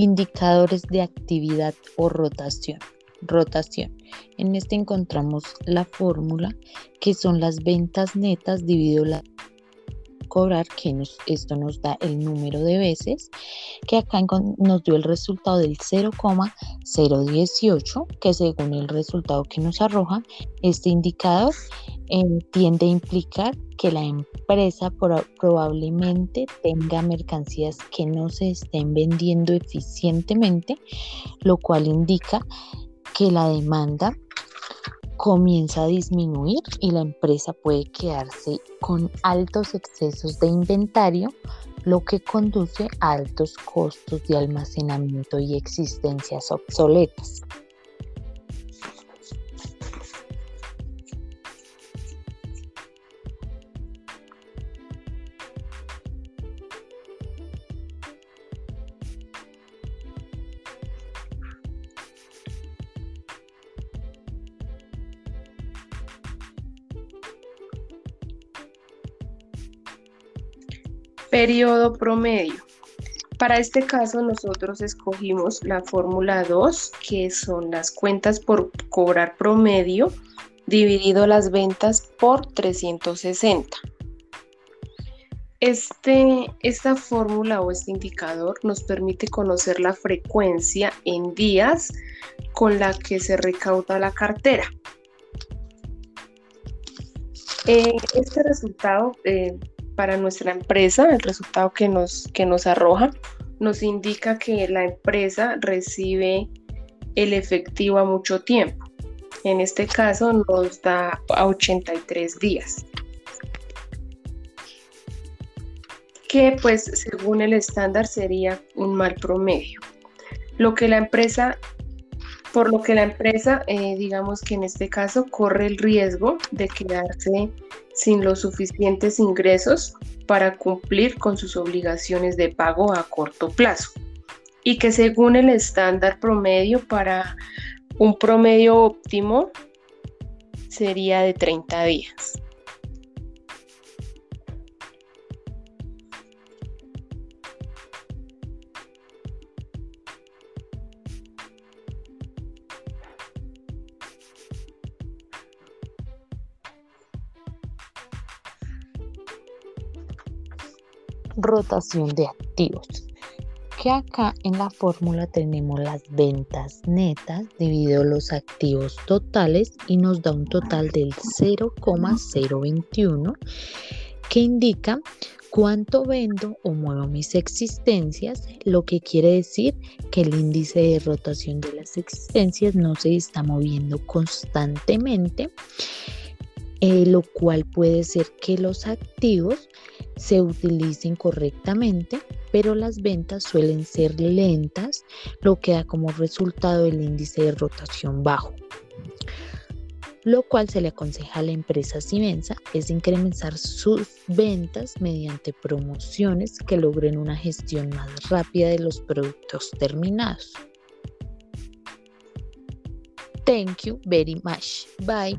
Indicadores de actividad o rotación. Rotación. En este encontramos la fórmula que son las ventas netas dividido la cobrar, que esto nos da el número de veces, que acá nos dio el resultado del 0,018, que según el resultado que nos arroja, este indicador eh, tiende a implicar que la empresa probablemente tenga mercancías que no se estén vendiendo eficientemente, lo cual indica que la demanda comienza a disminuir y la empresa puede quedarse con altos excesos de inventario, lo que conduce a altos costos de almacenamiento y existencias obsoletas. Periodo promedio. Para este caso nosotros escogimos la fórmula 2, que son las cuentas por cobrar promedio dividido las ventas por 360. Este, esta fórmula o este indicador nos permite conocer la frecuencia en días con la que se recauda la cartera. Eh, este resultado eh, para nuestra empresa, el resultado que nos, que nos arroja, nos indica que la empresa recibe el efectivo a mucho tiempo. En este caso nos da a 83 días. Que pues según el estándar sería un mal promedio. Lo que la empresa, por lo que la empresa, eh, digamos que en este caso, corre el riesgo de quedarse sin los suficientes ingresos para cumplir con sus obligaciones de pago a corto plazo y que según el estándar promedio para un promedio óptimo sería de 30 días. Rotación de activos. Que acá en la fórmula tenemos las ventas netas dividido los activos totales y nos da un total del 0,021 que indica cuánto vendo o muevo mis existencias, lo que quiere decir que el índice de rotación de las existencias no se está moviendo constantemente, eh, lo cual puede ser que los activos se utilicen correctamente, pero las ventas suelen ser lentas, lo que da como resultado el índice de rotación bajo. Lo cual se le aconseja a la empresa Simensa es incrementar sus ventas mediante promociones que logren una gestión más rápida de los productos terminados. Thank you very much. Bye.